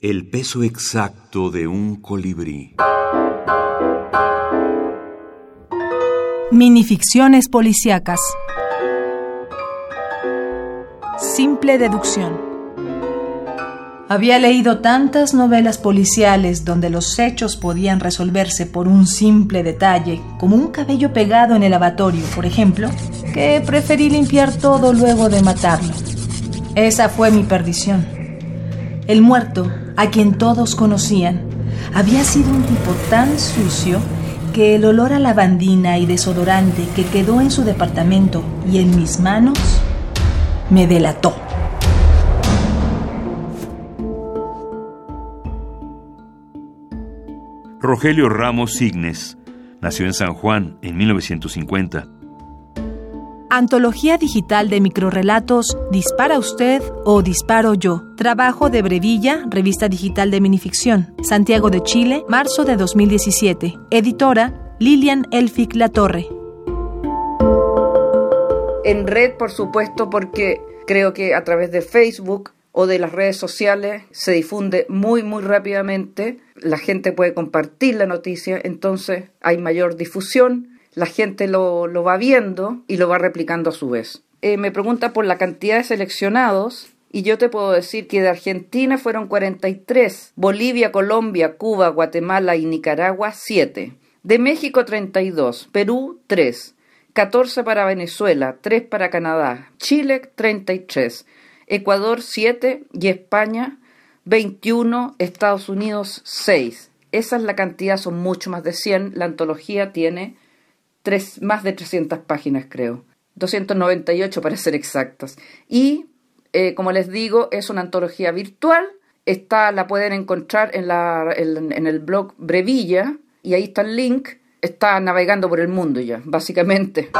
El peso exacto de un colibrí. Minificciones policíacas. Simple deducción. Había leído tantas novelas policiales donde los hechos podían resolverse por un simple detalle, como un cabello pegado en el lavatorio, por ejemplo, que preferí limpiar todo luego de matarlo. Esa fue mi perdición. El muerto a quien todos conocían, había sido un tipo tan sucio que el olor a lavandina y desodorante que quedó en su departamento y en mis manos me delató. Rogelio Ramos Signes nació en San Juan en 1950 Antología digital de microrelatos Dispara usted o Disparo yo. Trabajo de Brevilla, revista digital de minificción. Santiago de Chile, marzo de 2017. Editora Lilian Elfic Latorre. En red, por supuesto, porque creo que a través de Facebook o de las redes sociales se difunde muy, muy rápidamente. La gente puede compartir la noticia, entonces hay mayor difusión la gente lo, va viendo y lo va replicando a su vez. Eh, me pregunta por la cantidad de seleccionados y yo te puedo decir que de Argentina fueron 43, Bolivia, Colombia, Cuba, Guatemala y Nicaragua 7, de México 32, Perú 3, 14 para Venezuela, 3 para Canadá, Chile 33, Ecuador 7 y España 21, Estados Unidos 6. Esa es la cantidad, son mucho más de 100. La antología tiene más de 300 páginas, creo. 298 para ser exactas. Y, eh, como les digo, es una antología virtual. Está, la pueden encontrar en, la, en, el blog Brevilla y ahí está el link. Está navegando por el mundo ya, básicamente.